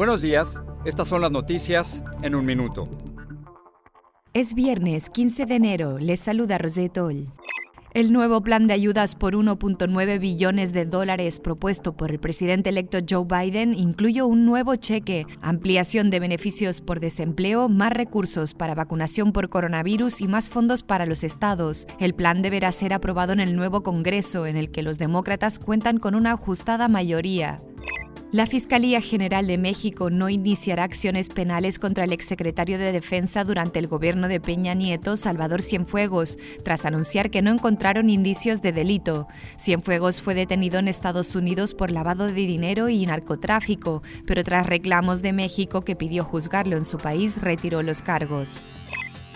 Buenos días, estas son las noticias en un minuto. Es viernes 15 de enero, les saluda Rosetol. El nuevo plan de ayudas por 1.9 billones de dólares propuesto por el presidente electo Joe Biden incluye un nuevo cheque, ampliación de beneficios por desempleo, más recursos para vacunación por coronavirus y más fondos para los estados. El plan deberá ser aprobado en el nuevo Congreso, en el que los demócratas cuentan con una ajustada mayoría. La Fiscalía General de México no iniciará acciones penales contra el exsecretario de Defensa durante el gobierno de Peña Nieto, Salvador Cienfuegos, tras anunciar que no encontraron indicios de delito. Cienfuegos fue detenido en Estados Unidos por lavado de dinero y narcotráfico, pero tras reclamos de México que pidió juzgarlo en su país, retiró los cargos.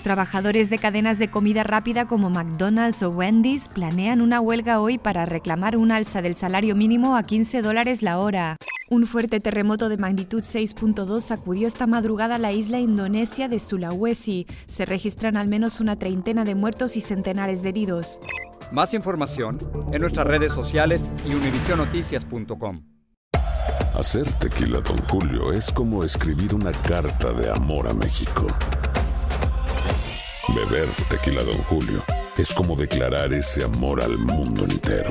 Trabajadores de cadenas de comida rápida como McDonald's o Wendy's planean una huelga hoy para reclamar un alza del salario mínimo a 15 dólares la hora. Un fuerte terremoto de magnitud 6.2 sacudió esta madrugada la isla indonesia de Sulawesi. Se registran al menos una treintena de muertos y centenares de heridos. Más información en nuestras redes sociales y univisionoticias.com. Hacer tequila, Don Julio, es como escribir una carta de amor a México. Beber tequila, Don Julio, es como declarar ese amor al mundo entero.